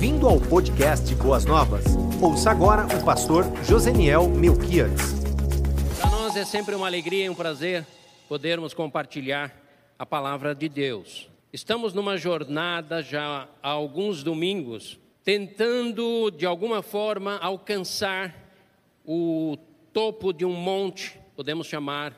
Bem-vindo ao podcast Boas Novas. Ouça agora o pastor Joseniel Melquiades. Para nós é sempre uma alegria e um prazer podermos compartilhar a palavra de Deus. Estamos numa jornada já há alguns domingos, tentando de alguma forma alcançar o topo de um monte, podemos chamar,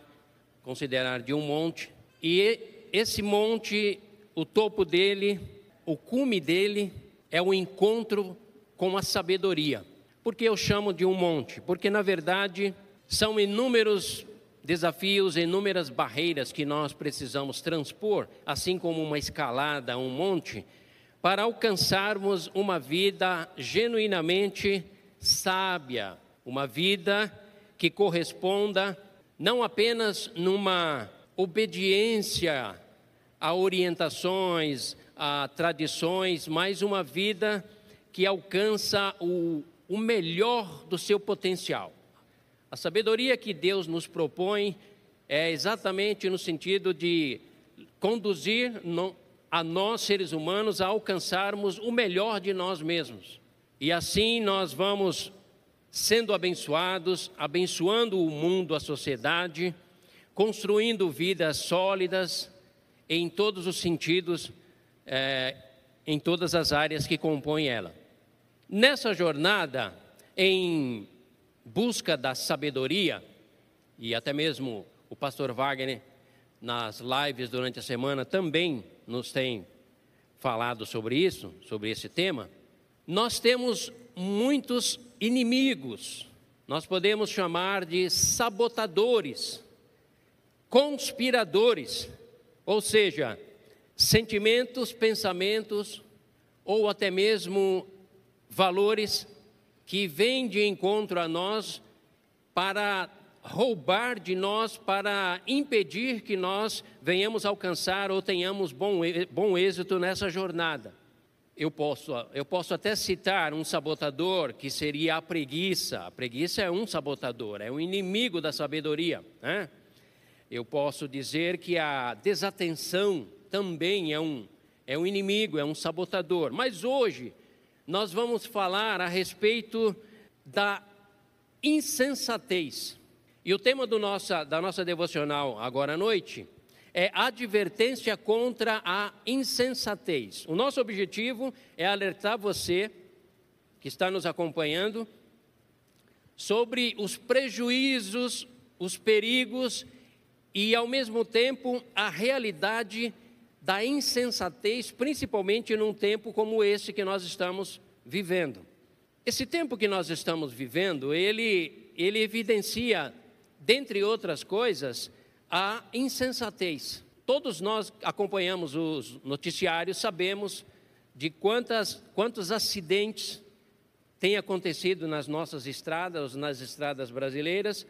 considerar de um monte, e esse monte, o topo dele, o cume dele é o encontro com a sabedoria. Por que eu chamo de um monte? Porque, na verdade, são inúmeros desafios, inúmeras barreiras que nós precisamos transpor, assim como uma escalada, um monte, para alcançarmos uma vida genuinamente sábia, uma vida que corresponda não apenas numa obediência a orientações, a tradições, mas uma vida que alcança o, o melhor do seu potencial. A sabedoria que Deus nos propõe é exatamente no sentido de conduzir a nós, seres humanos, a alcançarmos o melhor de nós mesmos. E assim nós vamos sendo abençoados, abençoando o mundo, a sociedade, construindo vidas sólidas em todos os sentidos é, em todas as áreas que compõem ela. Nessa jornada, em busca da sabedoria, e até mesmo o pastor Wagner, nas lives durante a semana, também nos tem falado sobre isso, sobre esse tema, nós temos muitos inimigos, nós podemos chamar de sabotadores, conspiradores, ou seja, sentimentos, pensamentos ou até mesmo valores que vêm de encontro a nós para roubar de nós, para impedir que nós venhamos alcançar ou tenhamos bom, bom êxito nessa jornada. Eu posso, eu posso até citar um sabotador que seria a preguiça. A preguiça é um sabotador, é um inimigo da sabedoria. Né? Eu posso dizer que a desatenção também é um, é um inimigo, é um sabotador. Mas hoje nós vamos falar a respeito da insensatez. E o tema nossa, da nossa devocional agora à noite é advertência contra a insensatez. O nosso objetivo é alertar você que está nos acompanhando sobre os prejuízos, os perigos e, ao mesmo tempo, a realidade da insensatez, principalmente num tempo como esse que nós estamos vivendo. Esse tempo que nós estamos vivendo, ele, ele evidencia, dentre outras coisas, a insensatez. Todos nós acompanhamos os noticiários, sabemos de quantas, quantos acidentes têm acontecido nas nossas estradas, nas estradas brasileiras,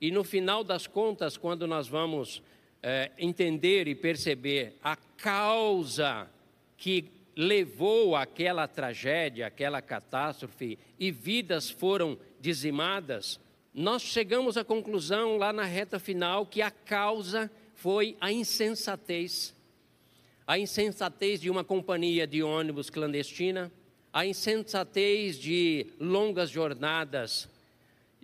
e no final das contas, quando nós vamos é, entender e perceber a causa que levou àquela tragédia, aquela catástrofe e vidas foram dizimadas, nós chegamos à conclusão lá na reta final que a causa foi a insensatez. A insensatez de uma companhia de ônibus clandestina, a insensatez de longas jornadas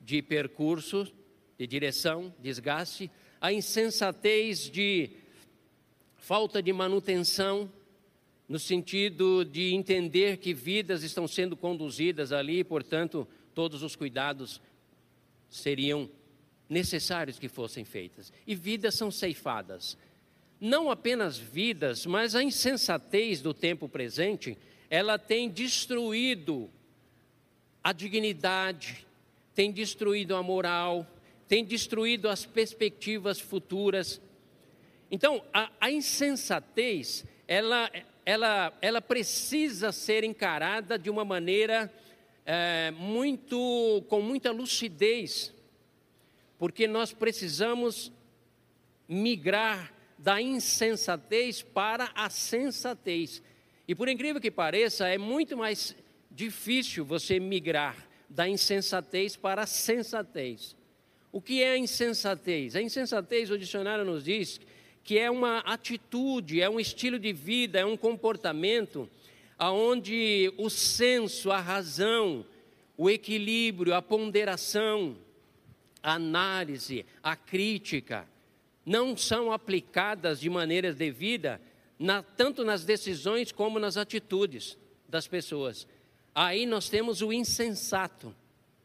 de percurso, de direção, desgaste, a insensatez de falta de manutenção, no sentido de entender que vidas estão sendo conduzidas ali, e, portanto, todos os cuidados seriam necessários que fossem feitas. E vidas são ceifadas. Não apenas vidas, mas a insensatez do tempo presente, ela tem destruído a dignidade, tem destruído a moral, tem destruído as perspectivas futuras. Então, a, a insensatez, ela, ela, ela precisa ser encarada de uma maneira é, muito, com muita lucidez, porque nós precisamos migrar da insensatez para a sensatez. E por incrível que pareça, é muito mais difícil você migrar da insensatez para a sensatez. O que é a insensatez? A insensatez, o dicionário nos diz que é uma atitude, é um estilo de vida, é um comportamento aonde o senso, a razão, o equilíbrio, a ponderação, a análise, a crítica não são aplicadas de maneira devida, na, tanto nas decisões como nas atitudes das pessoas. Aí nós temos o insensato,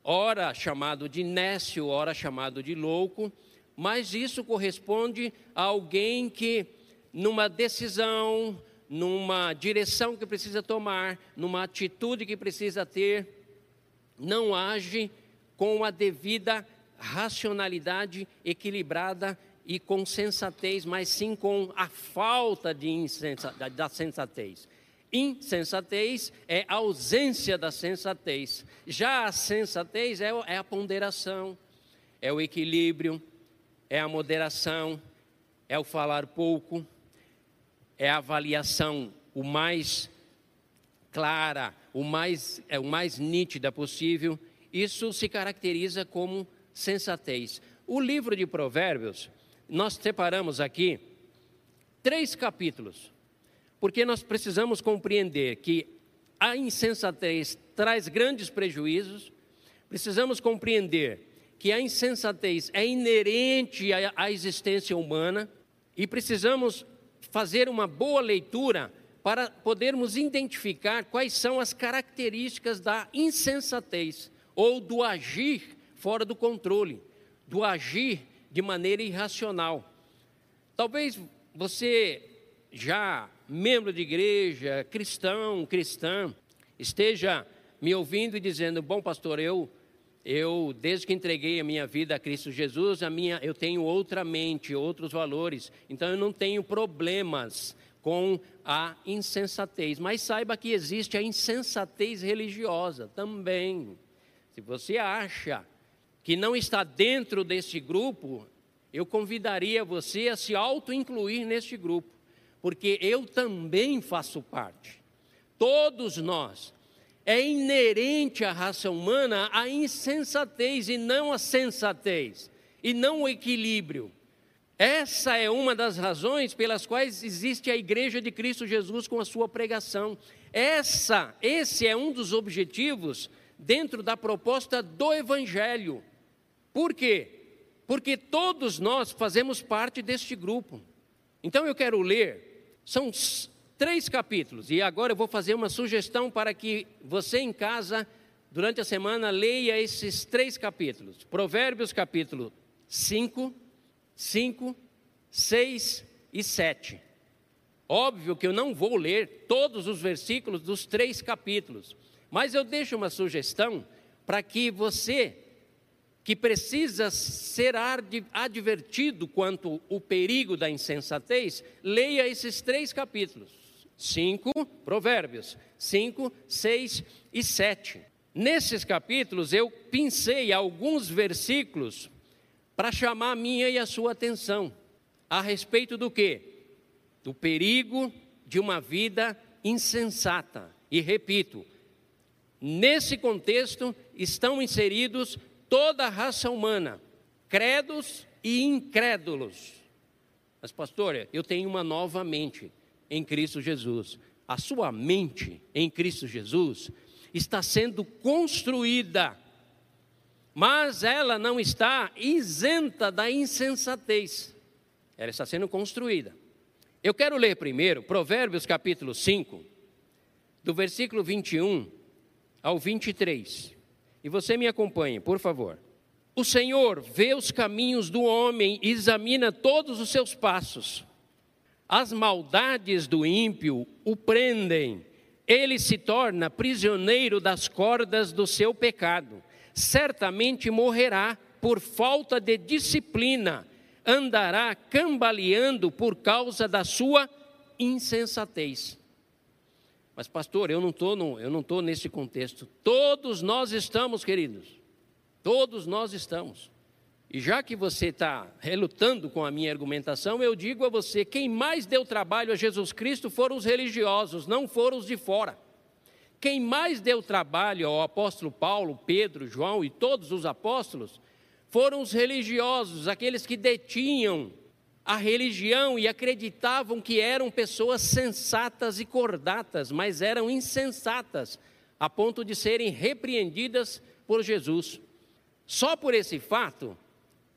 ora chamado de nécio, ora chamado de louco, mas isso corresponde a alguém que, numa decisão, numa direção que precisa tomar, numa atitude que precisa ter, não age com a devida racionalidade equilibrada e com sensatez, mas sim com a falta de da sensatez. Insensatez é ausência da sensatez. Já a sensatez é, é a ponderação, é o equilíbrio, é a moderação, é o falar pouco, é a avaliação o mais clara, o mais, é o mais nítida possível. Isso se caracteriza como sensatez. O livro de Provérbios, nós separamos aqui três capítulos, porque nós precisamos compreender que a insensatez traz grandes prejuízos, precisamos compreender que a insensatez é inerente à existência humana e precisamos fazer uma boa leitura para podermos identificar quais são as características da insensatez ou do agir fora do controle, do agir de maneira irracional. Talvez você, já membro de igreja, cristão, cristã, esteja me ouvindo e dizendo: Bom, pastor, eu eu, desde que entreguei a minha vida a Cristo Jesus, a minha, eu tenho outra mente, outros valores, então eu não tenho problemas com a insensatez. Mas saiba que existe a insensatez religiosa também. Se você acha que não está dentro deste grupo, eu convidaria você a se auto-incluir neste grupo, porque eu também faço parte. Todos nós é inerente à raça humana a insensatez e não a sensatez, e não o equilíbrio. Essa é uma das razões pelas quais existe a Igreja de Cristo Jesus com a sua pregação. Essa, esse é um dos objetivos dentro da proposta do Evangelho. Por quê? Porque todos nós fazemos parte deste grupo. Então eu quero ler, são três capítulos. E agora eu vou fazer uma sugestão para que você em casa, durante a semana, leia esses três capítulos: Provérbios, capítulo 5, 5, 6 e 7. Óbvio que eu não vou ler todos os versículos dos três capítulos, mas eu deixo uma sugestão para que você, que precisa ser advertido quanto o perigo da insensatez, leia esses três capítulos. 5, Provérbios 5, 6 e 7. Nesses capítulos eu pincei alguns versículos para chamar a minha e a sua atenção a respeito do que? Do perigo de uma vida insensata. E repito, nesse contexto estão inseridos toda a raça humana, credos e incrédulos. Mas, pastor, eu tenho uma nova mente em Cristo Jesus. A sua mente em Cristo Jesus está sendo construída, mas ela não está isenta da insensatez. Ela está sendo construída. Eu quero ler primeiro Provérbios capítulo 5, do versículo 21 ao 23. E você me acompanhe, por favor. O Senhor vê os caminhos do homem e examina todos os seus passos. As maldades do ímpio o prendem, ele se torna prisioneiro das cordas do seu pecado. Certamente morrerá por falta de disciplina, andará cambaleando por causa da sua insensatez. Mas, pastor, eu não estou nesse contexto. Todos nós estamos, queridos. Todos nós estamos. E já que você está relutando com a minha argumentação, eu digo a você: quem mais deu trabalho a Jesus Cristo foram os religiosos, não foram os de fora. Quem mais deu trabalho ao apóstolo Paulo, Pedro, João e todos os apóstolos foram os religiosos, aqueles que detinham a religião e acreditavam que eram pessoas sensatas e cordatas, mas eram insensatas, a ponto de serem repreendidas por Jesus. Só por esse fato,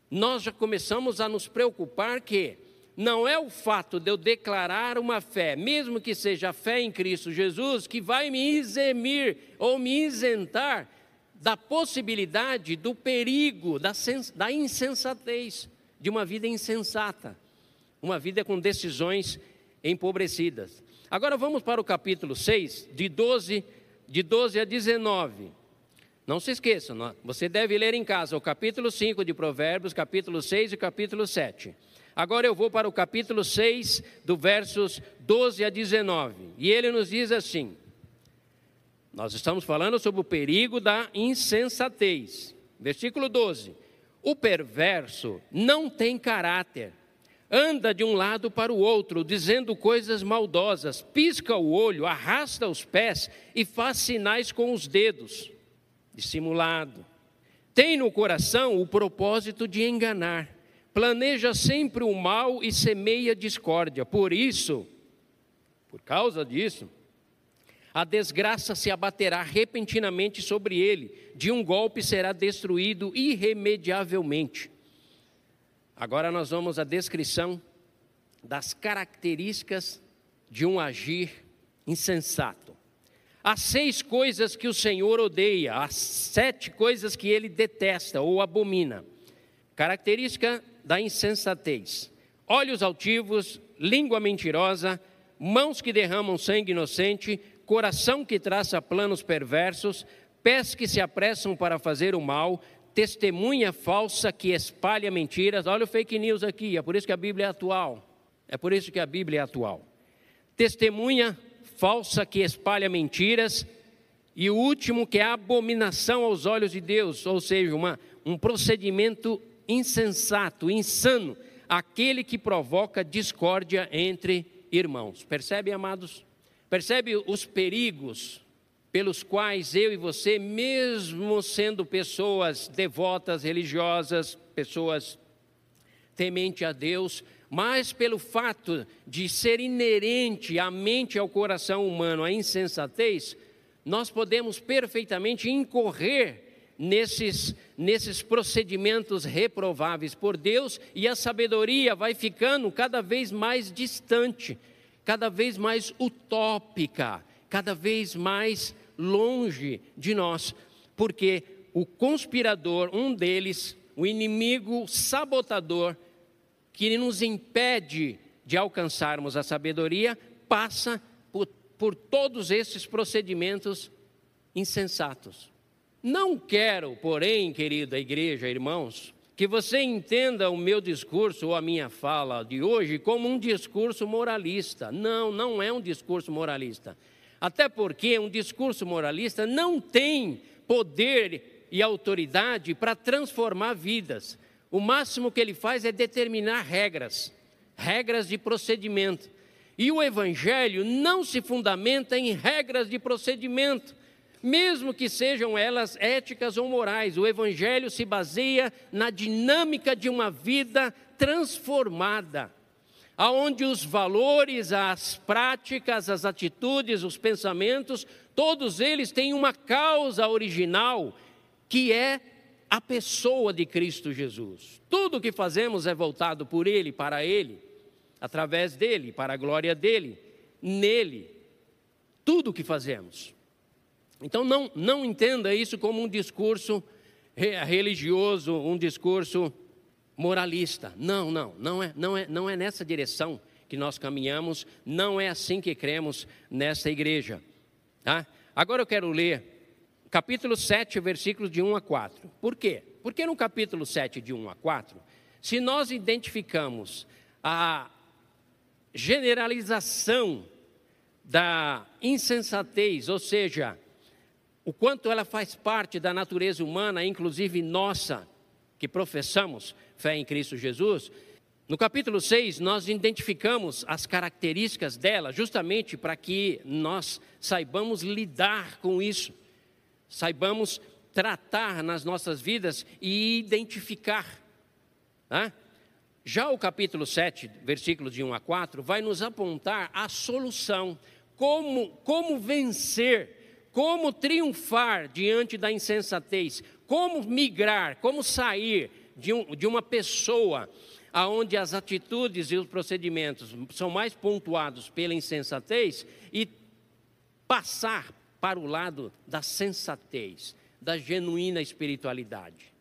nós já começamos a nos preocupar que não é o fato de eu declarar uma fé, mesmo que seja a fé em Cristo Jesus, que vai me eximir ou me isentar da possibilidade, do perigo, da, da insensatez, de uma vida insensata, uma vida com decisões empobrecidas. Agora vamos para o capítulo 6, de 12, de 12 a 19. Não se esqueça, você deve ler em casa o capítulo 5 de Provérbios, capítulo 6 e capítulo 7. Agora eu vou para o capítulo 6, do versos 12 a 19. E ele nos diz assim: Nós estamos falando sobre o perigo da insensatez. Versículo 12: O perverso não tem caráter, anda de um lado para o outro, dizendo coisas maldosas, pisca o olho, arrasta os pés e faz sinais com os dedos, dissimulado. Tem no coração o propósito de enganar planeja sempre o mal e semeia discórdia. Por isso, por causa disso, a desgraça se abaterá repentinamente sobre ele, de um golpe será destruído irremediavelmente. Agora nós vamos à descrição das características de um agir insensato. Há seis coisas que o Senhor odeia, há sete coisas que ele detesta ou abomina. Característica da insensatez, olhos altivos, língua mentirosa, mãos que derramam sangue inocente, coração que traça planos perversos, pés que se apressam para fazer o mal, testemunha falsa que espalha mentiras. Olha o fake news aqui, é por isso que a Bíblia é atual. É por isso que a Bíblia é atual. Testemunha falsa que espalha mentiras. E o último, que é a abominação aos olhos de Deus, ou seja, uma, um procedimento insensato, insano, aquele que provoca discórdia entre irmãos. Percebe, amados? Percebe os perigos pelos quais eu e você, mesmo sendo pessoas devotas, religiosas, pessoas temente a Deus, mas pelo fato de ser inerente à mente e ao coração humano a insensatez, nós podemos perfeitamente incorrer nesses, nesses procedimentos reprováveis por Deus e a sabedoria vai ficando cada vez mais distante, cada vez mais utópica, cada vez mais longe de nós, porque o conspirador, um deles, o inimigo sabotador, que nos impede de alcançarmos a sabedoria, passa por, por todos esses procedimentos insensatos. Não quero, porém, querida igreja, irmãos, que você entenda o meu discurso ou a minha fala de hoje como um discurso moralista. Não, não é um discurso moralista. Até porque um discurso moralista não tem poder e autoridade para transformar vidas. O máximo que ele faz é determinar regras, regras de procedimento. E o evangelho não se fundamenta em regras de procedimento mesmo que sejam elas éticas ou morais. O Evangelho se baseia na dinâmica de uma vida transformada, aonde os valores, as práticas, as atitudes, os pensamentos, todos eles têm uma causa original, que é a pessoa de Cristo Jesus. Tudo o que fazemos é voltado por Ele, para Ele, através dele, para a glória dele, nele. Tudo o que fazemos. Então não, não entenda isso como um discurso religioso, um discurso moralista. Não, não, não é, não é, não é nessa direção que nós caminhamos, não é assim que cremos nessa igreja. Tá? Agora eu quero ler capítulo 7, versículos de 1 a 4. Por quê? Porque no capítulo 7, de 1 a 4, se nós identificamos a generalização da insensatez, ou seja, o quanto ela faz parte da natureza humana, inclusive nossa, que professamos fé em Cristo Jesus. No capítulo 6, nós identificamos as características dela, justamente para que nós saibamos lidar com isso, saibamos tratar nas nossas vidas e identificar. Né? Já o capítulo 7, versículos de 1 a 4, vai nos apontar a solução, como, como vencer, como triunfar diante da insensatez, como migrar, como sair de, um, de uma pessoa aonde as atitudes e os procedimentos são mais pontuados pela insensatez e passar para o lado da sensatez, da genuína espiritualidade,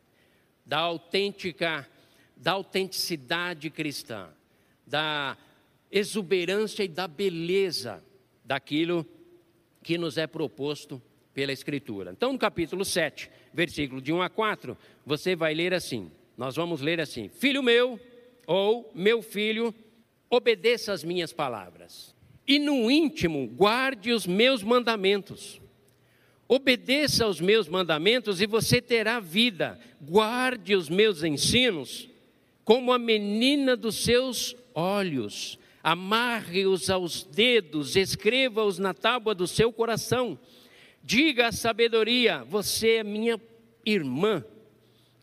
da autêntica, da autenticidade cristã, da exuberância e da beleza daquilo que nos é proposto pela Escritura. Então, no capítulo 7, versículo de 1 a 4, você vai ler assim: nós vamos ler assim: Filho meu, ou meu filho, obedeça as minhas palavras. E no íntimo, guarde os meus mandamentos. Obedeça aos meus mandamentos e você terá vida. Guarde os meus ensinos como a menina dos seus olhos. Amarre-os aos dedos, escreva-os na tábua do seu coração. Diga a sabedoria: Você é minha irmã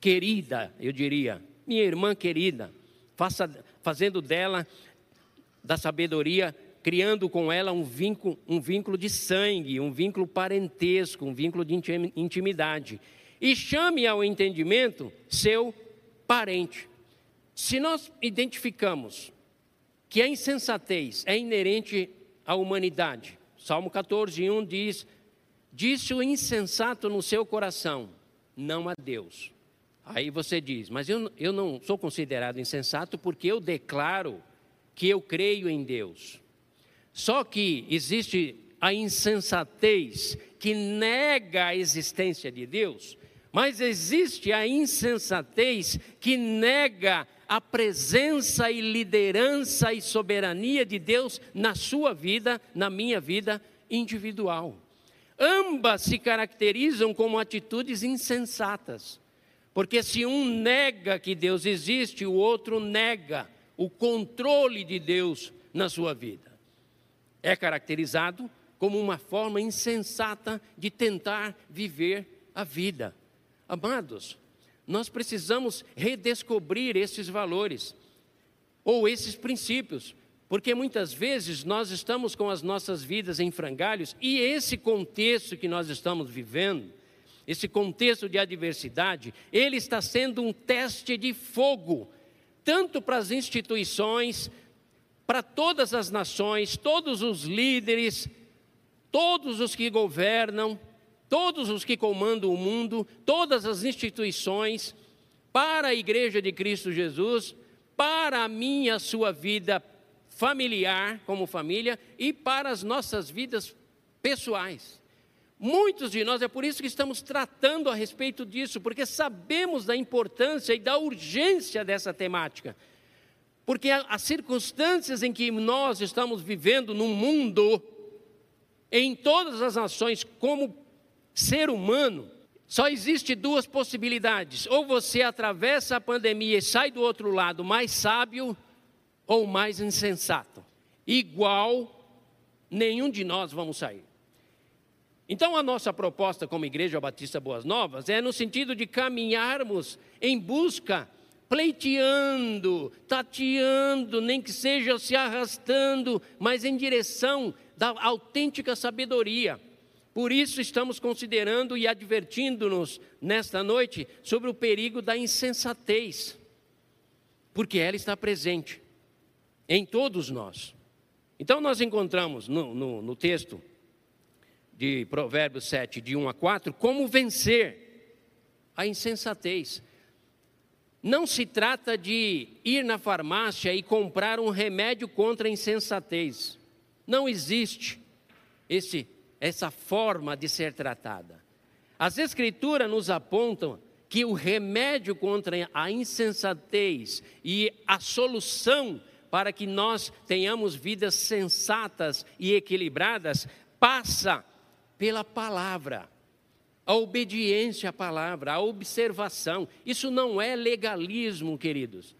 querida, eu diria, minha irmã querida, faça, fazendo dela, da sabedoria, criando com ela um vínculo, um vínculo de sangue, um vínculo parentesco, um vínculo de intimidade. E chame ao entendimento seu parente. Se nós identificamos que a insensatez é inerente à humanidade, Salmo 14, 1 diz: Disse o insensato no seu coração, não a Deus. Aí você diz, mas eu, eu não sou considerado insensato porque eu declaro que eu creio em Deus. Só que existe a insensatez que nega a existência de Deus, mas existe a insensatez que nega a presença e liderança e soberania de Deus na sua vida, na minha vida individual. Ambas se caracterizam como atitudes insensatas. Porque se um nega que Deus existe, o outro nega o controle de Deus na sua vida. É caracterizado como uma forma insensata de tentar viver a vida. Amados, nós precisamos redescobrir esses valores ou esses princípios, porque muitas vezes nós estamos com as nossas vidas em frangalhos e esse contexto que nós estamos vivendo esse contexto de adversidade, ele está sendo um teste de fogo, tanto para as instituições, para todas as nações, todos os líderes, todos os que governam, todos os que comandam o mundo, todas as instituições, para a igreja de Cristo Jesus, para a minha, sua vida familiar, como família, e para as nossas vidas pessoais. Muitos de nós, é por isso que estamos tratando a respeito disso, porque sabemos da importância e da urgência dessa temática. Porque as circunstâncias em que nós estamos vivendo no mundo, em todas as nações, como ser humano, só existe duas possibilidades: ou você atravessa a pandemia e sai do outro lado mais sábio, ou mais insensato. Igual, nenhum de nós vamos sair. Então, a nossa proposta como Igreja Batista Boas Novas é no sentido de caminharmos em busca, pleiteando, tateando, nem que seja se arrastando, mas em direção da autêntica sabedoria. Por isso, estamos considerando e advertindo-nos nesta noite sobre o perigo da insensatez, porque ela está presente em todos nós. Então, nós encontramos no, no, no texto de Provérbios 7, de 1 a 4, como vencer a insensatez. Não se trata de ir na farmácia e comprar um remédio contra a insensatez. Não existe esse, essa forma de ser tratada. As Escrituras nos apontam que o remédio contra a insensatez e a solução para que nós tenhamos vidas sensatas e equilibradas passa pela palavra. A obediência à palavra, a observação. Isso não é legalismo, queridos.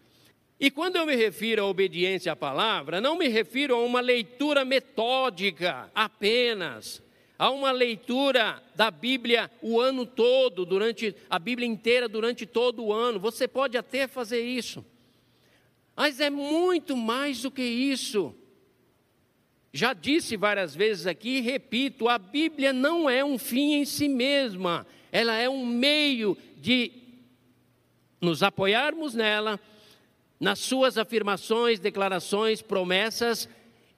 E quando eu me refiro à obediência à palavra, não me refiro a uma leitura metódica apenas, a uma leitura da Bíblia o ano todo, durante a Bíblia inteira durante todo o ano. Você pode até fazer isso. Mas é muito mais do que isso. Já disse várias vezes aqui e repito: a Bíblia não é um fim em si mesma, ela é um meio de nos apoiarmos nela, nas suas afirmações, declarações, promessas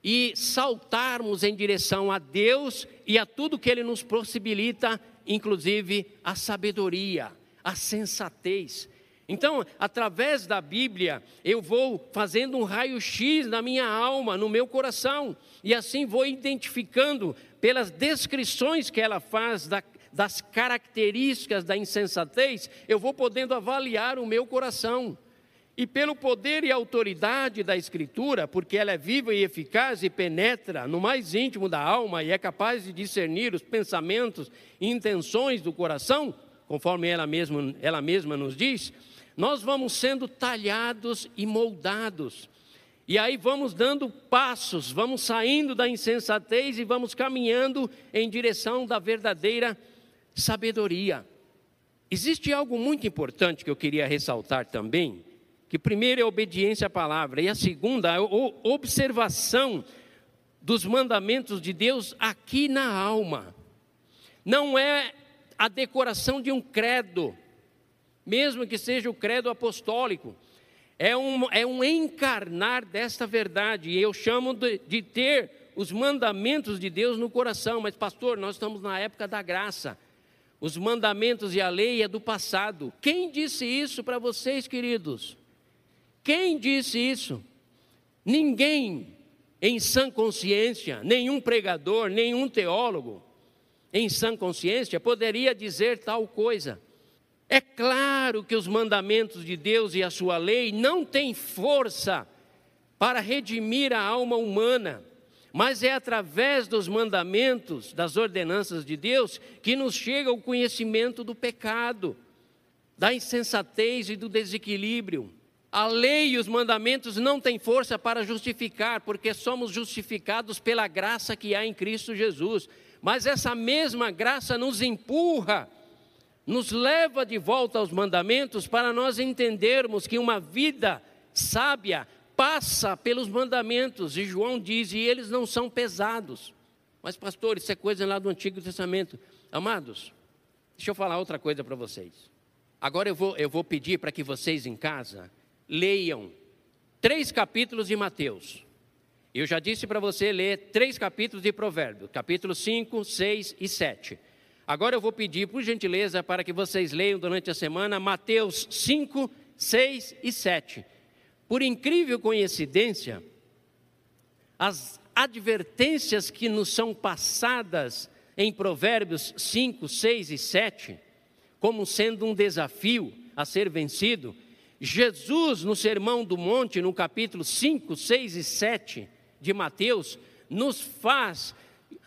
e saltarmos em direção a Deus e a tudo que Ele nos possibilita, inclusive a sabedoria, a sensatez. Então, através da Bíblia, eu vou fazendo um raio-x na minha alma, no meu coração, e assim vou identificando, pelas descrições que ela faz da, das características da insensatez, eu vou podendo avaliar o meu coração. E pelo poder e autoridade da Escritura, porque ela é viva e eficaz e penetra no mais íntimo da alma e é capaz de discernir os pensamentos e intenções do coração, conforme ela mesma, ela mesma nos diz, nós vamos sendo talhados e moldados. E aí vamos dando passos, vamos saindo da insensatez e vamos caminhando em direção da verdadeira sabedoria. Existe algo muito importante que eu queria ressaltar também, que primeiro é a obediência à palavra e a segunda a observação dos mandamentos de Deus aqui na alma. Não é a decoração de um credo, mesmo que seja o credo apostólico. É um, é um encarnar desta verdade, e eu chamo de, de ter os mandamentos de Deus no coração. Mas, pastor, nós estamos na época da graça. Os mandamentos e a lei é do passado. Quem disse isso para vocês, queridos? Quem disse isso? Ninguém em sã consciência, nenhum pregador, nenhum teólogo em sã consciência poderia dizer tal coisa. É claro que os mandamentos de Deus e a sua lei não têm força para redimir a alma humana, mas é através dos mandamentos, das ordenanças de Deus, que nos chega o conhecimento do pecado, da insensatez e do desequilíbrio. A lei e os mandamentos não têm força para justificar, porque somos justificados pela graça que há em Cristo Jesus. Mas essa mesma graça nos empurra nos leva de volta aos mandamentos para nós entendermos que uma vida sábia passa pelos mandamentos, e João diz, e eles não são pesados. Mas, pastor, isso é coisa lá do Antigo Testamento. Amados, deixa eu falar outra coisa para vocês. Agora eu vou, eu vou pedir para que vocês em casa leiam três capítulos de Mateus. Eu já disse para você ler três capítulos de Provérbios, capítulos 5, 6 e 7. Agora eu vou pedir, por gentileza, para que vocês leiam durante a semana Mateus 5, 6 e 7. Por incrível coincidência, as advertências que nos são passadas em Provérbios 5, 6 e 7, como sendo um desafio a ser vencido, Jesus, no Sermão do Monte, no capítulo 5, 6 e 7 de Mateus, nos faz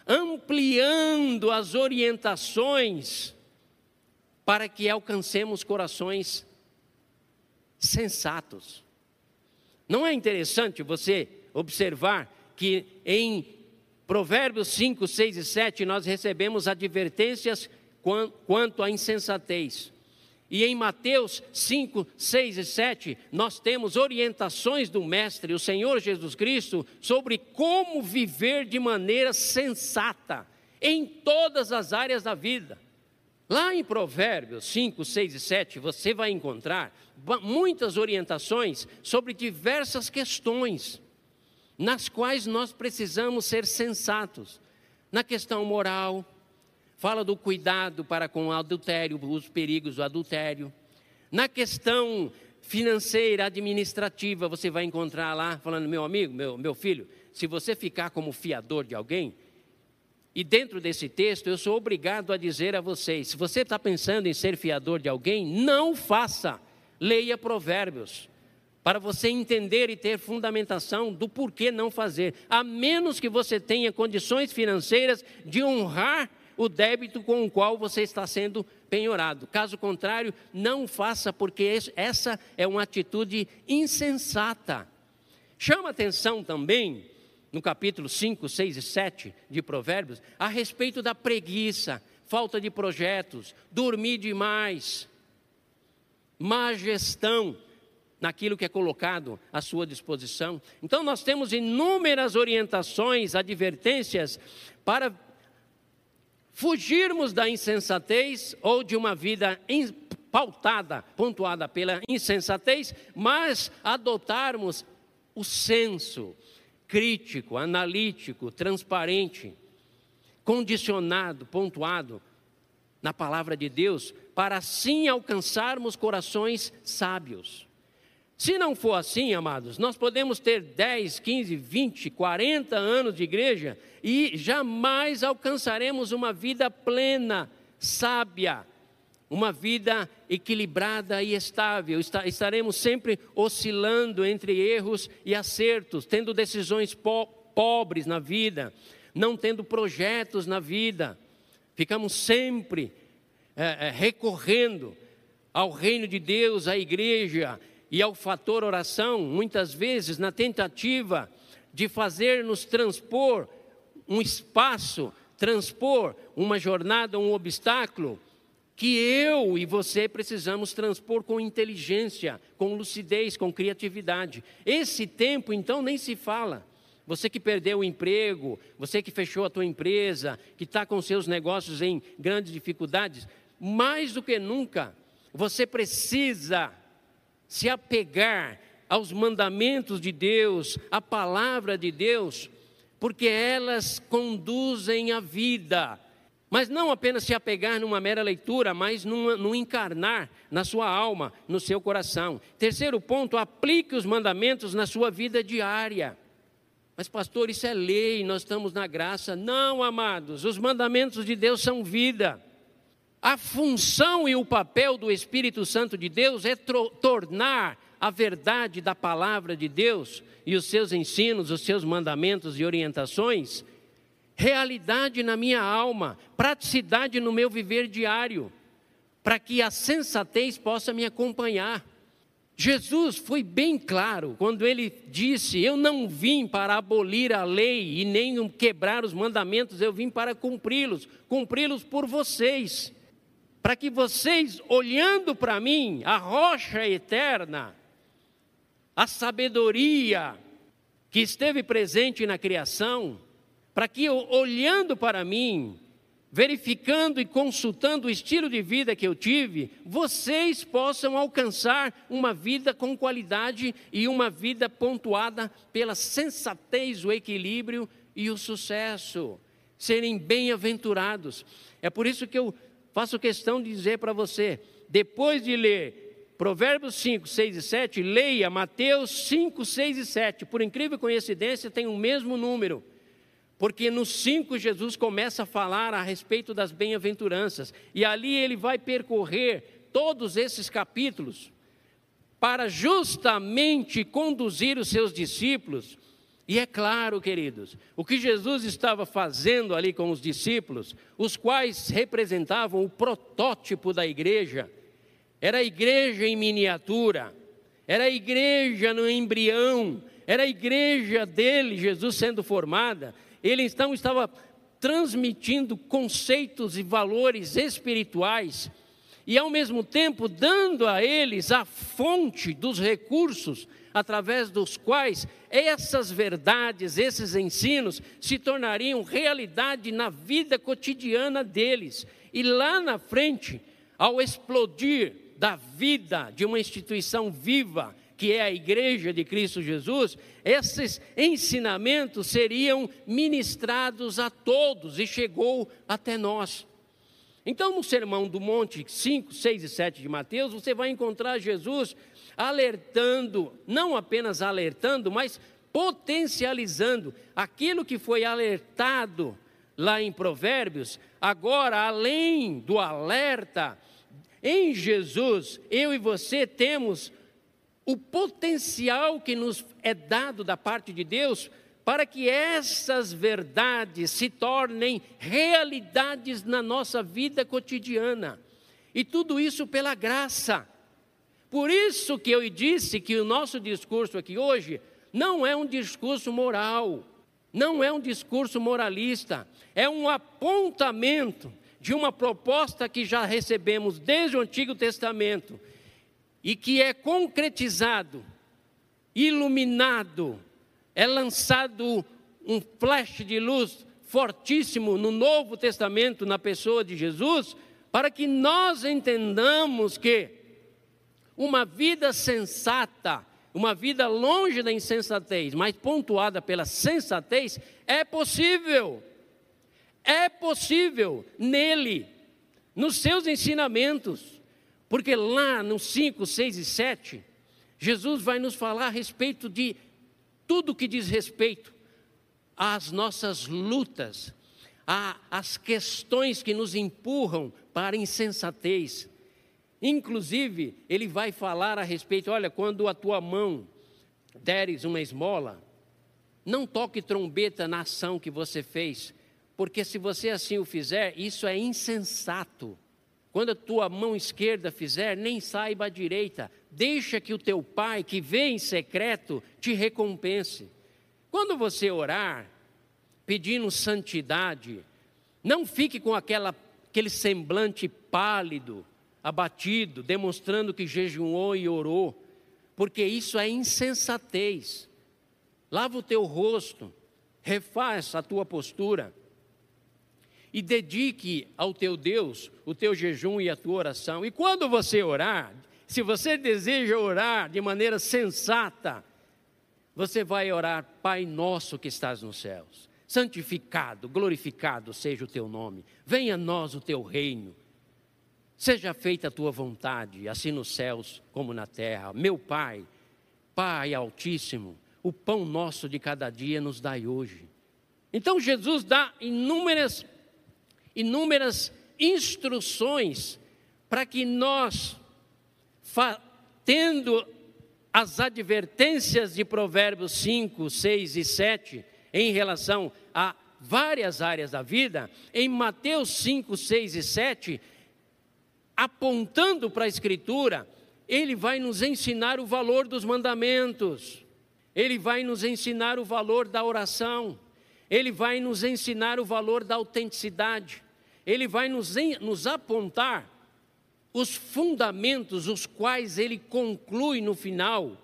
ampliando as orientações para que alcancemos corações sensatos. Não é interessante você observar que em Provérbios 5, 6 e 7 nós recebemos advertências quanto à insensatez. E em Mateus 5, 6 e 7, nós temos orientações do Mestre, o Senhor Jesus Cristo, sobre como viver de maneira sensata em todas as áreas da vida. Lá em Provérbios 5, 6 e 7, você vai encontrar muitas orientações sobre diversas questões, nas quais nós precisamos ser sensatos. Na questão moral, fala do cuidado para com o adultério, os perigos do adultério. Na questão financeira, administrativa, você vai encontrar lá, falando, meu amigo, meu, meu filho, se você ficar como fiador de alguém, e dentro desse texto eu sou obrigado a dizer a vocês: se você está pensando em ser fiador de alguém, não faça, leia Provérbios, para você entender e ter fundamentação do porquê não fazer, a menos que você tenha condições financeiras de honrar o débito com o qual você está sendo penhorado. Caso contrário, não faça, porque essa é uma atitude insensata. Chama atenção também, no capítulo 5, 6 e 7 de Provérbios, a respeito da preguiça, falta de projetos, dormir demais, má gestão. naquilo que é colocado à sua disposição. Então, nós temos inúmeras orientações, advertências para fugirmos da insensatez ou de uma vida pautada, pontuada pela insensatez, mas adotarmos o senso crítico, analítico, transparente, condicionado, pontuado na palavra de Deus, para assim alcançarmos corações sábios. Se não for assim, amados, nós podemos ter 10, 15, 20, 40 anos de igreja e jamais alcançaremos uma vida plena, sábia, uma vida equilibrada e estável. Estaremos sempre oscilando entre erros e acertos, tendo decisões po pobres na vida, não tendo projetos na vida. Ficamos sempre é, é, recorrendo ao reino de Deus, à igreja, e ao fator oração, muitas vezes na tentativa de fazer-nos transpor um espaço, transpor uma jornada, um obstáculo, que eu e você precisamos transpor com inteligência, com lucidez, com criatividade. Esse tempo, então, nem se fala. Você que perdeu o emprego, você que fechou a tua empresa, que está com seus negócios em grandes dificuldades, mais do que nunca, você precisa se apegar aos mandamentos de Deus, à palavra de Deus, porque elas conduzem a vida. Mas não apenas se apegar numa mera leitura, mas num encarnar na sua alma, no seu coração. Terceiro ponto, aplique os mandamentos na sua vida diária. Mas, pastor, isso é lei, nós estamos na graça. Não, amados, os mandamentos de Deus são vida. A função e o papel do Espírito Santo de Deus é tornar a verdade da palavra de Deus e os seus ensinos, os seus mandamentos e orientações realidade na minha alma, praticidade no meu viver diário, para que a sensatez possa me acompanhar. Jesus foi bem claro quando ele disse: Eu não vim para abolir a lei e nem quebrar os mandamentos, eu vim para cumpri-los, cumpri-los por vocês para que vocês, olhando para mim, a rocha eterna, a sabedoria que esteve presente na criação, para que olhando para mim, verificando e consultando o estilo de vida que eu tive, vocês possam alcançar uma vida com qualidade e uma vida pontuada pela sensatez, o equilíbrio e o sucesso. Serem bem-aventurados. É por isso que eu faço questão de dizer para você, depois de ler Provérbios 5, 6 e 7, leia Mateus 5, 6 e 7. Por incrível coincidência, tem o mesmo número. Porque no 5 Jesus começa a falar a respeito das bem-aventuranças. E ali ele vai percorrer todos esses capítulos para justamente conduzir os seus discípulos e é claro, queridos, o que Jesus estava fazendo ali com os discípulos, os quais representavam o protótipo da igreja, era a igreja em miniatura, era a igreja no embrião, era a igreja dele, Jesus sendo formada. Ele então estava transmitindo conceitos e valores espirituais e ao mesmo tempo dando a eles a fonte dos recursos através dos quais essas verdades, esses ensinos se tornariam realidade na vida cotidiana deles. E lá na frente, ao explodir da vida de uma instituição viva, que é a Igreja de Cristo Jesus, esses ensinamentos seriam ministrados a todos e chegou até nós. Então, no Sermão do Monte 5, 6 e 7 de Mateus, você vai encontrar Jesus alertando, não apenas alertando, mas potencializando aquilo que foi alertado lá em Provérbios, agora além do alerta, em Jesus, eu e você temos o potencial que nos é dado da parte de Deus para que essas verdades se tornem realidades na nossa vida cotidiana. E tudo isso pela graça. Por isso que eu disse que o nosso discurso aqui hoje não é um discurso moral, não é um discurso moralista, é um apontamento de uma proposta que já recebemos desde o Antigo Testamento e que é concretizado, iluminado, é lançado um flash de luz fortíssimo no Novo Testamento, na pessoa de Jesus, para que nós entendamos que uma vida sensata, uma vida longe da insensatez, mas pontuada pela sensatez, é possível. É possível nele, nos seus ensinamentos, porque lá no 5, 6 e 7, Jesus vai nos falar a respeito de tudo que diz respeito às nossas lutas, às questões que nos empurram para a insensatez. Inclusive, ele vai falar a respeito: olha, quando a tua mão deres uma esmola, não toque trombeta na ação que você fez, porque se você assim o fizer, isso é insensato. Quando a tua mão esquerda fizer, nem saiba a direita, deixa que o teu pai, que vê em secreto, te recompense. Quando você orar, pedindo santidade, não fique com aquela, aquele semblante pálido, abatido, demonstrando que jejuou e orou, porque isso é insensatez. Lava o teu rosto, refaz a tua postura e dedique ao teu Deus o teu jejum e a tua oração. E quando você orar, se você deseja orar de maneira sensata, você vai orar, Pai nosso que estás nos céus, santificado, glorificado seja o teu nome, venha a nós o teu reino. Seja feita a tua vontade, assim nos céus como na terra. Meu Pai, Pai Altíssimo, o pão nosso de cada dia nos dai hoje. Então Jesus dá inúmeras inúmeras instruções para que nós, tendo as advertências de Provérbios 5, 6 e 7 em relação a várias áreas da vida, em Mateus 5, 6 e 7, apontando para a Escritura, ele vai nos ensinar o valor dos mandamentos, ele vai nos ensinar o valor da oração, ele vai nos ensinar o valor da autenticidade, ele vai nos, nos apontar os fundamentos, os quais ele conclui no final,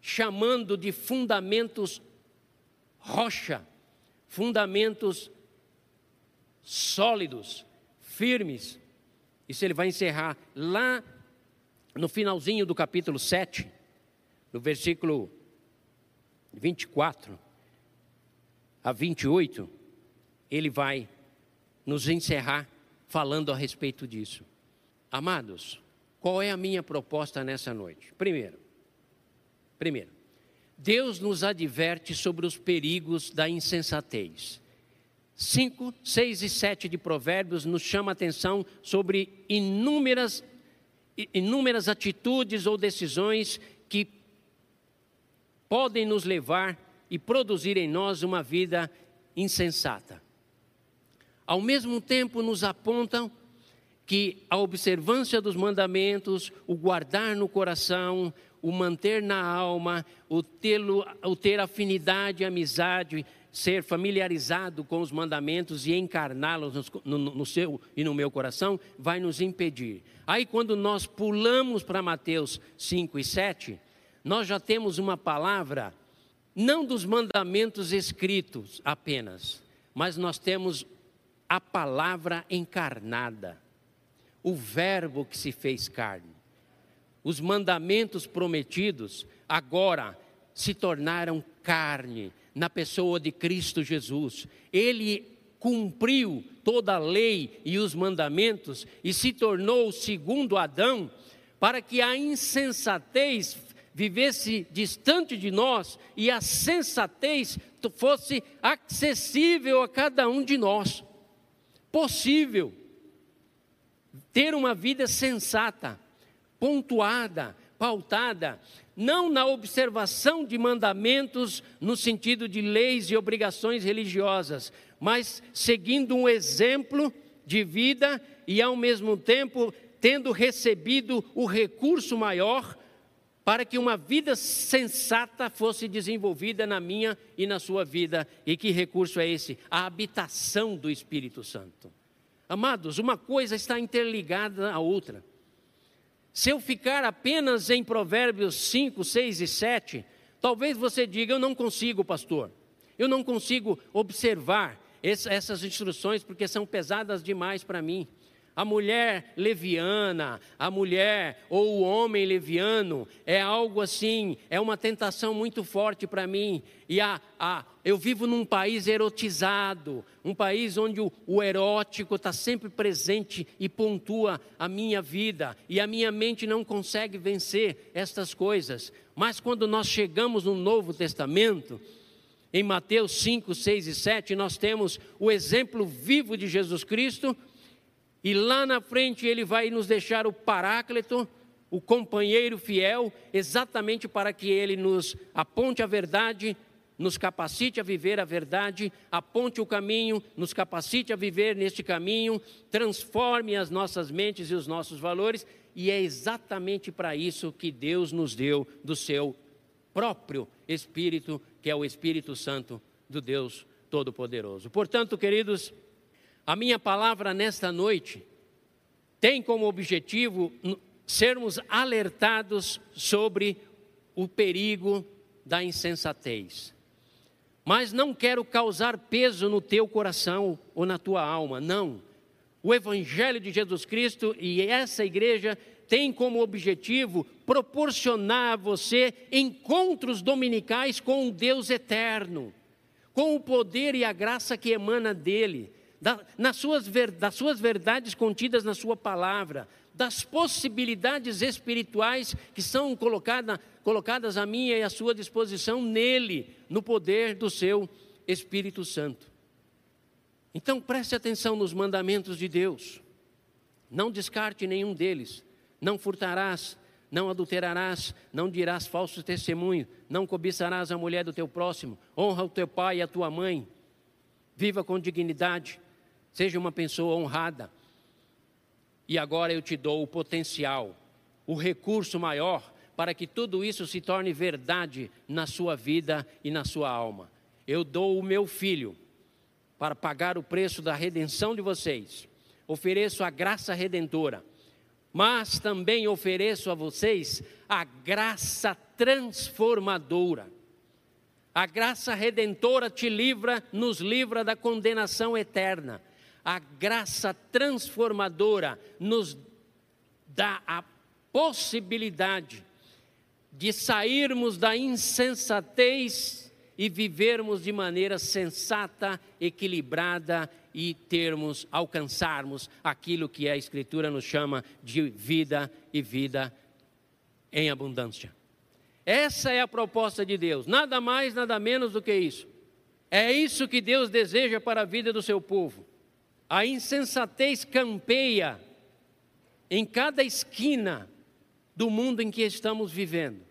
chamando de fundamentos rocha, fundamentos sólidos, firmes. Isso ele vai encerrar lá no finalzinho do capítulo 7, no versículo 24 a 28, ele vai nos encerrar falando a respeito disso. Amados, qual é a minha proposta nessa noite? Primeiro, primeiro, Deus nos adverte sobre os perigos da insensatez. 5, 6 e 7 de Provérbios nos chama a atenção sobre inúmeras, inúmeras atitudes ou decisões que podem nos levar e produzir em nós uma vida insensata. Ao mesmo tempo nos apontam que a observância dos mandamentos, o guardar no coração, o manter na alma, o, tê-lo, o ter afinidade, amizade, ser familiarizado com os mandamentos e encarná-los no, no, no, seu e no meu coração, vai nos impedir. Aí, quando nós pulamos para Mateus 5 e 7, nós já temos uma palavra, não dos mandamentos escritos apenas, mas nós temos a palavra encarnada, o Verbo que se fez carne. Os mandamentos prometidos agora se tornaram carne na pessoa de Cristo Jesus. Ele cumpriu toda a lei e os mandamentos e se tornou o segundo Adão, para que a insensatez vivesse distante de nós e a sensatez fosse acessível a cada um de nós possível ter uma vida sensata, pontuada, pautada, não na observação de mandamentos no sentido de leis e obrigações religiosas, mas seguindo um exemplo de vida e ao mesmo tempo tendo recebido o recurso maior para que uma vida sensata fosse desenvolvida na minha e na sua vida. E que recurso é esse? A habitação do Espírito Santo. Amados, uma coisa está interligada à outra. Se eu ficar apenas em Provérbios 5, 6 e 7, talvez você diga: Eu não consigo, pastor. Eu não consigo observar essas instruções porque são pesadas demais para mim a mulher leviana, a mulher ou o homem leviano, é algo assim, é uma tentação muito forte para mim. E a, a, eu vivo num país erotizado, um país onde o, o erótico está sempre presente e pontua a minha vida, e a minha mente não consegue vencer estas coisas. Mas quando nós chegamos no Novo Testamento, em Mateus 5, 6 e 7, nós temos o exemplo vivo de Jesus Cristo e lá na frente ele vai nos deixar o Paráclito, o companheiro fiel, exatamente para que ele nos aponte a verdade, nos capacite a viver a verdade, aponte o caminho, nos capacite a viver neste caminho, transforme as nossas mentes e os nossos valores, e é exatamente para isso que Deus nos deu do seu próprio Espírito, que é o Espírito Santo do Deus Todo-Poderoso. Portanto, queridos, a minha palavra nesta noite tem como objetivo sermos alertados sobre o perigo da insensatez. Mas não quero causar peso no teu coração ou na tua alma, não. O Evangelho de Jesus Cristo e essa igreja tem como objetivo proporcionar a você encontros dominicais com o Deus eterno, com o poder e a graça que emana dele da, nas suas, das suas verdades contidas na Sua palavra, das possibilidades espirituais que são colocada, colocadas à minha e à sua disposição nele, no poder do seu Espírito Santo. Então preste atenção nos mandamentos de Deus, não descarte nenhum deles, não furtarás, não adulterarás, não dirás falsos testemunhos, não cobiçarás a mulher do teu próximo, honra o teu pai e a tua mãe, viva com dignidade, Seja uma pessoa honrada. E agora eu te dou o potencial, o recurso maior para que tudo isso se torne verdade na sua vida e na sua alma. Eu dou o meu filho para pagar o preço da redenção de vocês. Ofereço a graça redentora, mas também ofereço a vocês a graça transformadora. A graça redentora te livra, nos livra da condenação eterna a graça transformadora nos dá a possibilidade de sairmos da insensatez e vivermos de maneira sensata, equilibrada e termos, alcançarmos aquilo que a Escritura nos chama de vida e vida em abundância. Essa é a proposta de Deus, nada mais, nada menos do que isso. É isso que Deus deseja para a vida do seu povo. A insensatez campeia em cada esquina do mundo em que estamos vivendo.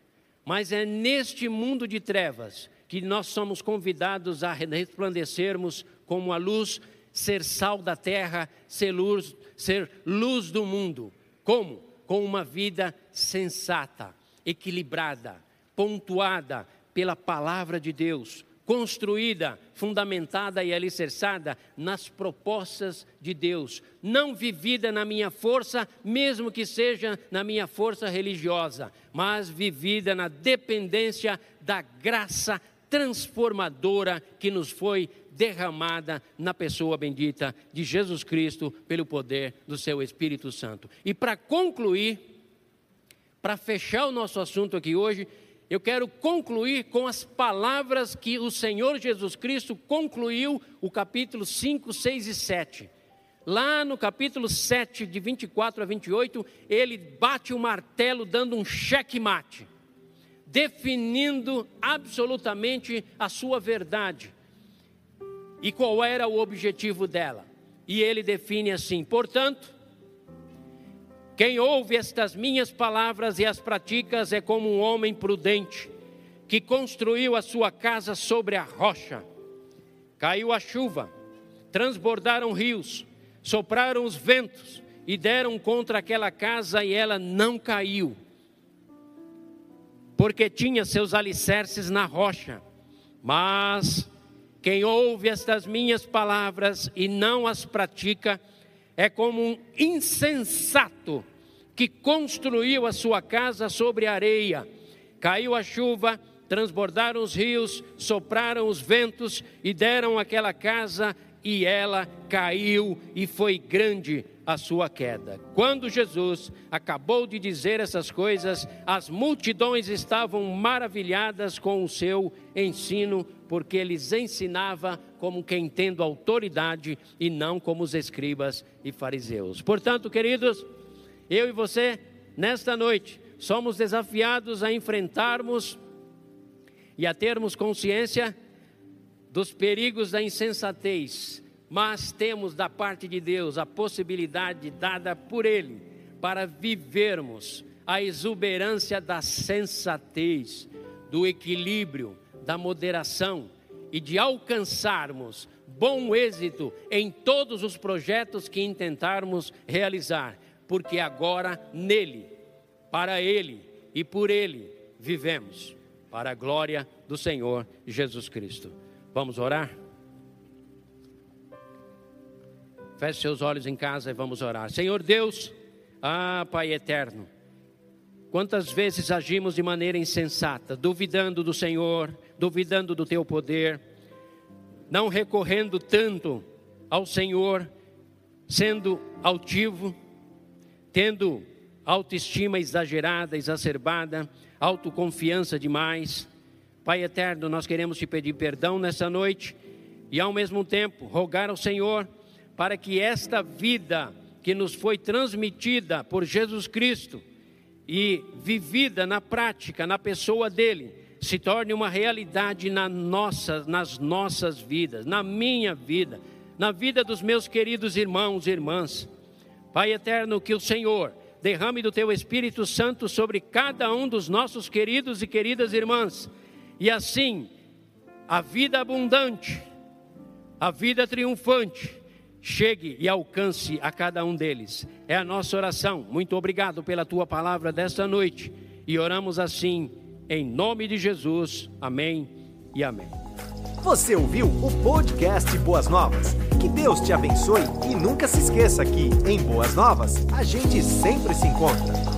Mas é neste mundo de trevas que nós somos convidados a resplandecermos como a luz, ser sal da terra, ser luz, ser luz do mundo. Como? Com uma vida sensata, equilibrada, pontuada pela palavra de Deus, construída, fundamentada e alicerçada nas propostas de Deus, não vivida na minha força, mesmo que seja na minha força religiosa, mas vivida na dependência da graça transformadora que nos foi derramada na pessoa bendita de Jesus Cristo pelo poder do seu Espírito Santo. E para concluir, para fechar o nosso assunto aqui hoje, eu quero concluir com as palavras que o Senhor Jesus Cristo concluiu o capítulo 5, 6 e 7. Lá no capítulo 7, de 24 a 28, ele bate o martelo dando um checkmate, definindo absolutamente a sua verdade e qual era o objetivo dela. E ele define assim: portanto, quem ouve estas minhas palavras e as praticas é como um homem prudente, que construiu a sua casa sobre a rocha. Caiu a chuva, transbordaram rios, sopraram os ventos e deram contra aquela casa e ela não caiu, porque tinha seus alicerces na rocha. Mas quem ouve estas minhas palavras e não as pratica, é como um insensato que construiu a sua casa sobre areia. Caiu a chuva, transbordaram os rios, sopraram os ventos e deram aquela casa e ela caiu e foi grande a sua queda. Quando Jesus acabou de dizer essas coisas, as multidões estavam maravilhadas com o seu ensino, porque eles ensinava como quem tendo autoridade e não como os escribas e fariseus. Portanto, queridos, eu e você, nesta noite, somos desafiados a enfrentarmos e a termos consciência dos perigos da insensatez, mas temos da parte de Deus a possibilidade dada por Ele para vivermos a exuberância da sensatez, do equilíbrio, da moderação e de alcançarmos bom êxito em todos os projetos que intentarmos realizar, porque agora nele, para Ele e por Ele vivemos, para a glória do Senhor Jesus Cristo. Vamos orar? Feche seus olhos em casa e vamos orar. Senhor Deus, ah, Pai eterno, quantas vezes agimos de maneira insensata, duvidando do Senhor, duvidando do teu poder, não recorrendo tanto ao Senhor, sendo altivo, tendo autoestima exagerada, exacerbada, autoconfiança demais. Pai eterno, nós queremos te pedir perdão nessa noite e ao mesmo tempo rogar ao Senhor para que esta vida que nos foi transmitida por Jesus Cristo e vivida na prática, na pessoa dele, se torne uma realidade na nossa, nas nossas vidas, na minha vida, na vida dos meus queridos irmãos e irmãs. Pai eterno, que o Senhor derrame do teu Espírito Santo sobre cada um dos nossos queridos e queridas irmãs e assim, a vida abundante, a vida triunfante, chegue e alcance a cada um deles. É a nossa oração. Muito obrigado pela tua palavra desta noite. E oramos assim, em nome de Jesus. Amém e amém. Você ouviu o podcast Boas Novas? Que Deus te abençoe e nunca se esqueça que, em Boas Novas, a gente sempre se encontra.